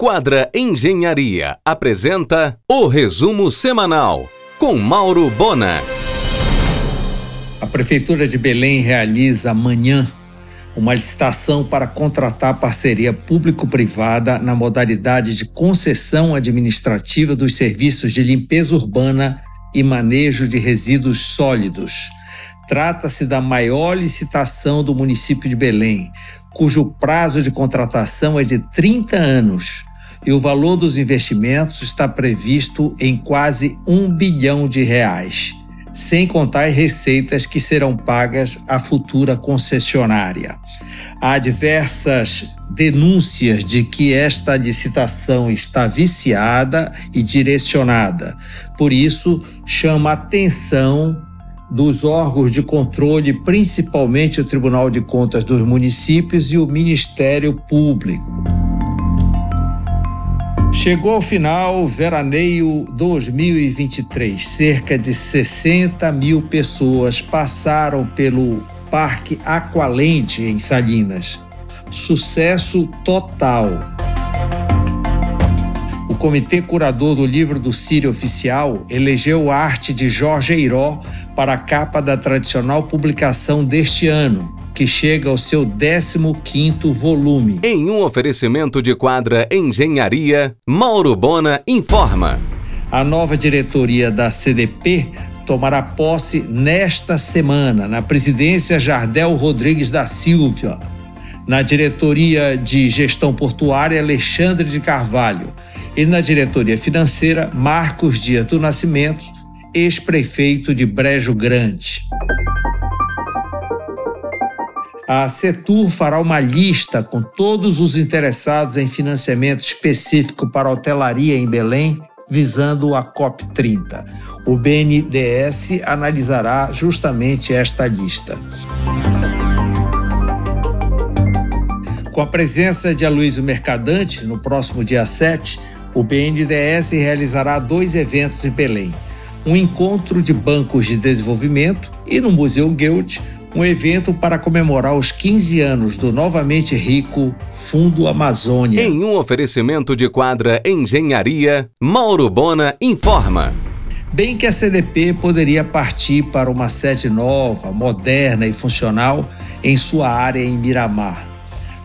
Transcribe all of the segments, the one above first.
Quadra Engenharia apresenta o resumo semanal com Mauro Bona. A Prefeitura de Belém realiza amanhã uma licitação para contratar parceria público-privada na modalidade de concessão administrativa dos serviços de limpeza urbana e manejo de resíduos sólidos. Trata-se da maior licitação do município de Belém, cujo prazo de contratação é de 30 anos e o valor dos investimentos está previsto em quase um bilhão de reais, sem contar as receitas que serão pagas à futura concessionária. Há diversas denúncias de que esta licitação está viciada e direcionada. Por isso, chama atenção dos órgãos de controle, principalmente o Tribunal de Contas dos Municípios e o Ministério Público. Chegou ao final o veraneio 2023. Cerca de 60 mil pessoas passaram pelo Parque Aqualente em Salinas. Sucesso total. O Comitê Curador do Livro do Sírio Oficial elegeu a arte de Jorge Eiró para a capa da tradicional publicação deste ano, que chega ao seu 15º volume. Em um oferecimento de quadra Engenharia, Mauro Bona informa. A nova diretoria da CDP tomará posse nesta semana na presidência Jardel Rodrigues da Silva, na diretoria de gestão portuária Alexandre de Carvalho e na diretoria financeira Marcos Dias do Nascimento, ex-prefeito de Brejo Grande. A Setur fará uma lista com todos os interessados em financiamento específico para hotelaria em Belém, visando a COP30. O BNDES analisará justamente esta lista. Com a presença de Aloysio Mercadante, no próximo dia 7, o BNDES realizará dois eventos em Belém: um encontro de bancos de desenvolvimento e no Museu Guild, um evento para comemorar os 15 anos do novamente rico Fundo Amazônia. Em um oferecimento de quadra Engenharia, Mauro Bona informa. Bem que a CDP poderia partir para uma sede nova, moderna e funcional em sua área em Miramar.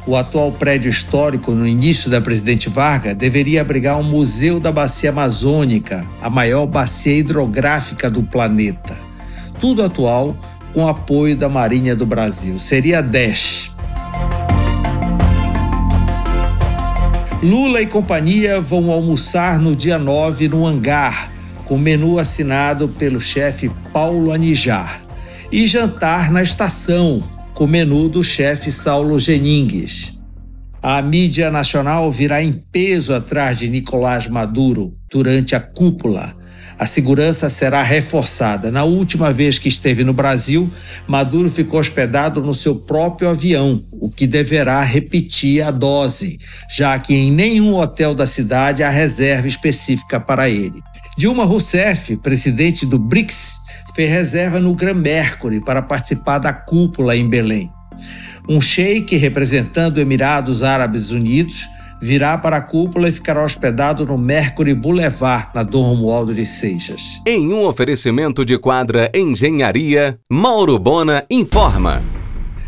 O atual prédio histórico, no início da Presidente Vargas, deveria abrigar um museu da bacia amazônica, a maior bacia hidrográfica do planeta. Tudo atual com apoio da Marinha do Brasil. Seria 10. Lula e companhia vão almoçar no dia 9 no hangar, com menu assinado pelo chefe Paulo Anijar, e jantar na estação, com menu do chefe Saulo Geningues. A mídia nacional virá em peso atrás de Nicolás Maduro durante a cúpula. A segurança será reforçada. Na última vez que esteve no Brasil, Maduro ficou hospedado no seu próprio avião, o que deverá repetir a dose, já que em nenhum hotel da cidade há reserva específica para ele. Dilma Rousseff, presidente do BRICS, fez reserva no Gran Mercury para participar da cúpula em Belém. Um sheik representando Emirados Árabes Unidos virá para a cúpula e ficará hospedado no Mercury Boulevard, na Dom Romualdo de Seixas. Em um oferecimento de quadra Engenharia, Mauro Bona informa.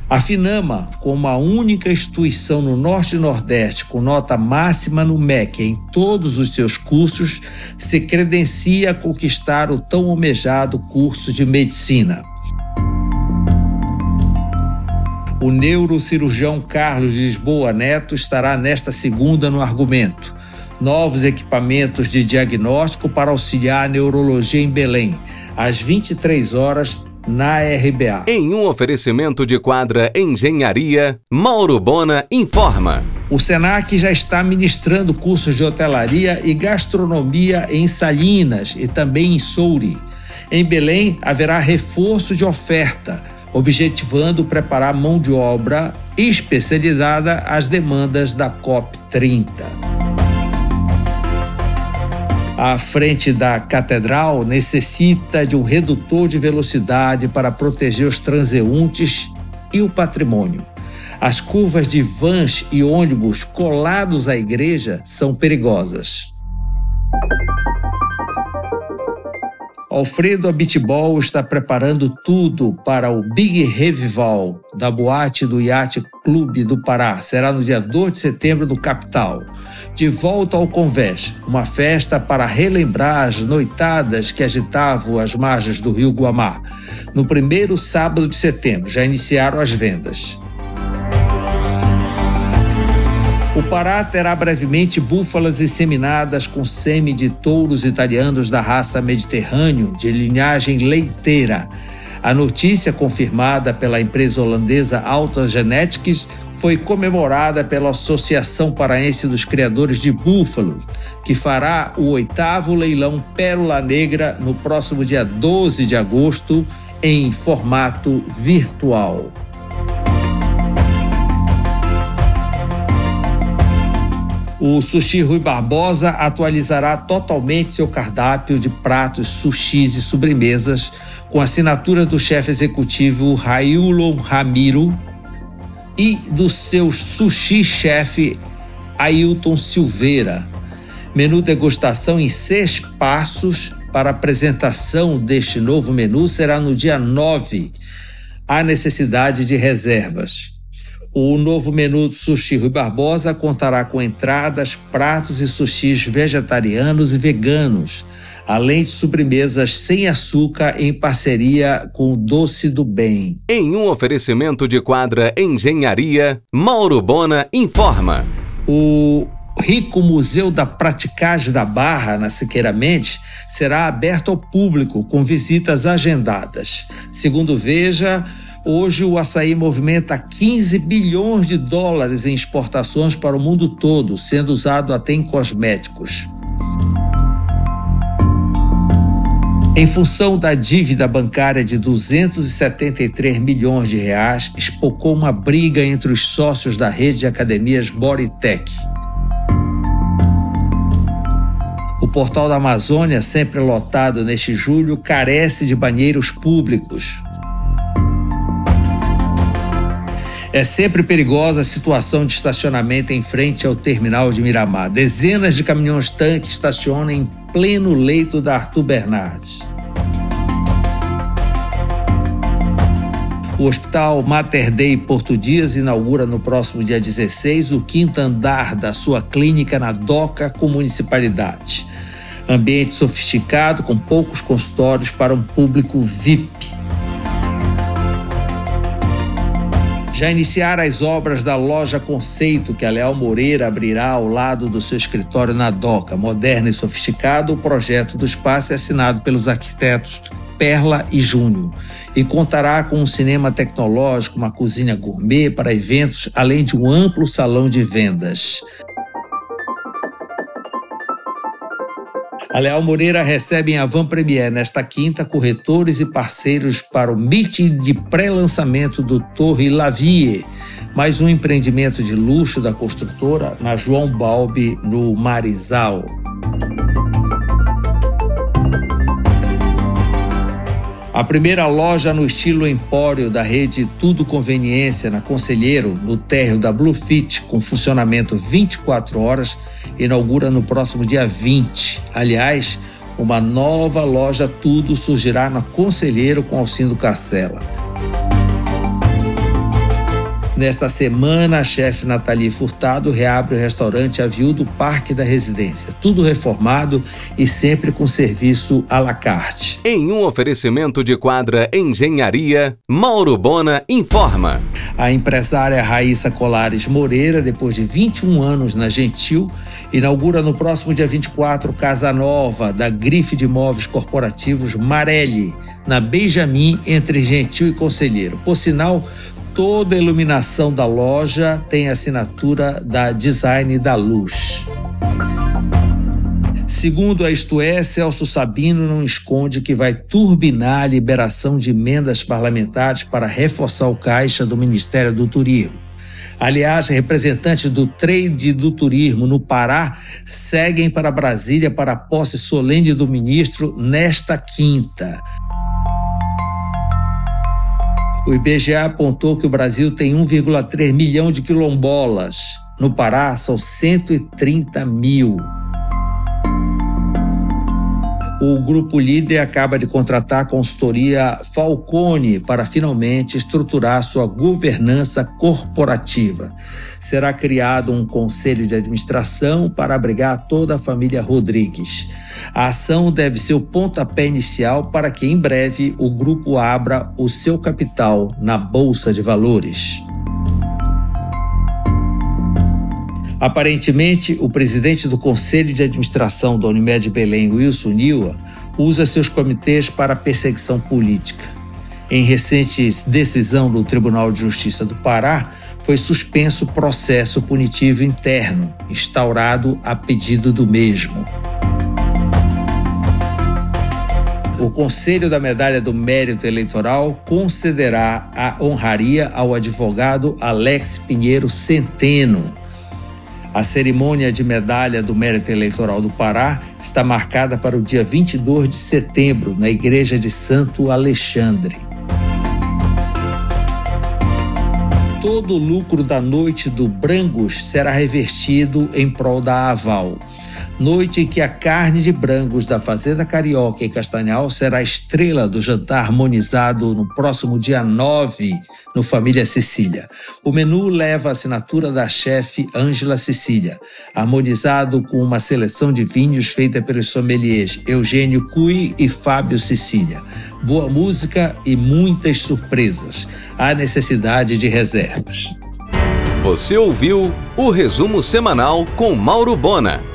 A Finama, como a única instituição no Norte e Nordeste com nota máxima no MEC em todos os seus cursos, se credencia a conquistar o tão almejado curso de medicina. O neurocirurgião Carlos Lisboa Neto estará nesta segunda no argumento. Novos equipamentos de diagnóstico para auxiliar a neurologia em Belém, às 23 horas na RBA. Em um oferecimento de quadra Engenharia, Mauro Bona informa. O SENAC já está ministrando cursos de hotelaria e gastronomia em Salinas e também em Souri. Em Belém, haverá reforço de oferta, objetivando preparar mão de obra especializada às demandas da COP30 à frente da catedral necessita de um redutor de velocidade para proteger os transeuntes e o patrimônio. As curvas de vans e ônibus colados à igreja são perigosas. Alfredo Abitbol está preparando tudo para o Big Revival da boate do Yacht Clube do Pará. Será no dia 2 de setembro no Capital. De volta ao Convés, uma festa para relembrar as noitadas que agitavam as margens do rio Guamá. No primeiro sábado de setembro, já iniciaram as vendas. O Pará terá brevemente búfalas inseminadas com sêmen de touros italianos da raça Mediterrâneo, de linhagem leiteira. A notícia, confirmada pela empresa holandesa Alta Genetics, foi comemorada pela Associação Paraense dos Criadores de Búfalos, que fará o oitavo leilão Pérola Negra no próximo dia 12 de agosto, em formato virtual. O Sushi Rui Barbosa atualizará totalmente seu cardápio de pratos, sushis e sobremesas com assinatura do chefe executivo Railon Ramiro e do seu sushi-chefe Ailton Silveira. Menu degustação em seis passos para apresentação deste novo menu será no dia 9. Há necessidade de reservas. O novo menu do Sushi Rui Barbosa contará com entradas, pratos e sushis vegetarianos e veganos, além de sobremesas sem açúcar em parceria com o Doce do Bem. Em um oferecimento de quadra Engenharia, Mauro Bona informa. O Rico Museu da Praticagem da Barra, na Siqueira Mendes, será aberto ao público com visitas agendadas. Segundo Veja, Hoje o açaí movimenta 15 bilhões de dólares em exportações para o mundo todo, sendo usado até em cosméticos. Em função da dívida bancária de 273 milhões de reais, espocou uma briga entre os sócios da rede de academias Boritec. O portal da Amazônia, sempre lotado neste julho, carece de banheiros públicos. É sempre perigosa a situação de estacionamento em frente ao terminal de Miramar. Dezenas de caminhões-tanque estacionam em pleno leito da Arthur Bernardes. O Hospital Mater Dei Porto Dias inaugura no próximo dia 16 o quinto andar da sua clínica na DOCA com municipalidade. Ambiente sofisticado com poucos consultórios para um público VIP. Já iniciaram as obras da loja Conceito, que a Leal Moreira abrirá ao lado do seu escritório na DOCA. Moderno e sofisticado, o projeto do espaço é assinado pelos arquitetos Perla e Júnior e contará com um cinema tecnológico, uma cozinha gourmet para eventos, além de um amplo salão de vendas. A Leal Moreira recebe em Avan Premier nesta quinta corretores e parceiros para o meeting de pré-lançamento do Torre Lavie, mais um empreendimento de luxo da construtora na João Balbi, no Marizal. A primeira loja no estilo empório da rede Tudo Conveniência, na Conselheiro, no térreo da Bluefit, com funcionamento 24 horas, inaugura no próximo dia 20. Aliás, uma nova loja Tudo surgirá na Conselheiro com Alcindo Cacela. Nesta semana, a chefe Nathalie Furtado reabre o restaurante Aviu do Parque da Residência, tudo reformado e sempre com serviço à la carte. Em um oferecimento de quadra Engenharia, Mauro Bona informa. A empresária Raíssa Colares Moreira, depois de 21 anos na Gentil, inaugura no próximo dia 24 Casa Nova da Grife de Móveis Corporativos Marelli, na Benjamin, entre Gentil e Conselheiro. Por sinal, toda a iluminação da loja tem assinatura da Design da Luz. Segundo a Isto É, Celso Sabino não esconde que vai turbinar a liberação de emendas parlamentares para reforçar o caixa do Ministério do Turismo. Aliás, representantes do trade do turismo no Pará seguem para Brasília para a posse solene do ministro nesta quinta. O IBGE apontou que o Brasil tem 1,3 milhão de quilombolas. No Pará, são 130 mil. O grupo líder acaba de contratar a consultoria Falcone para finalmente estruturar sua governança corporativa. Será criado um conselho de administração para abrigar toda a família Rodrigues. A ação deve ser o pontapé inicial para que em breve o grupo abra o seu capital na Bolsa de Valores. Aparentemente, o presidente do Conselho de Administração da Unimed Belém, Wilson Niwa, usa seus comitês para perseguição política. Em recente decisão do Tribunal de Justiça do Pará, foi suspenso o processo punitivo interno, instaurado a pedido do mesmo. O Conselho da Medalha do Mérito Eleitoral concederá a honraria ao advogado Alex Pinheiro Centeno a cerimônia de medalha do Mérito Eleitoral do Pará está marcada para o dia 22 de setembro, na Igreja de Santo Alexandre. Todo o lucro da noite do Brangos será revertido em prol da Aval noite em que a carne de brangos da Fazenda Carioca em Castanhal será estrela do jantar harmonizado no próximo dia 9 no Família Sicília. O menu leva a assinatura da chefe Ângela Sicília, harmonizado com uma seleção de vinhos feita pelos sommeliers Eugênio Cui e Fábio Sicília. Boa música e muitas surpresas. Há necessidade de reservas. Você ouviu o resumo semanal com Mauro Bona.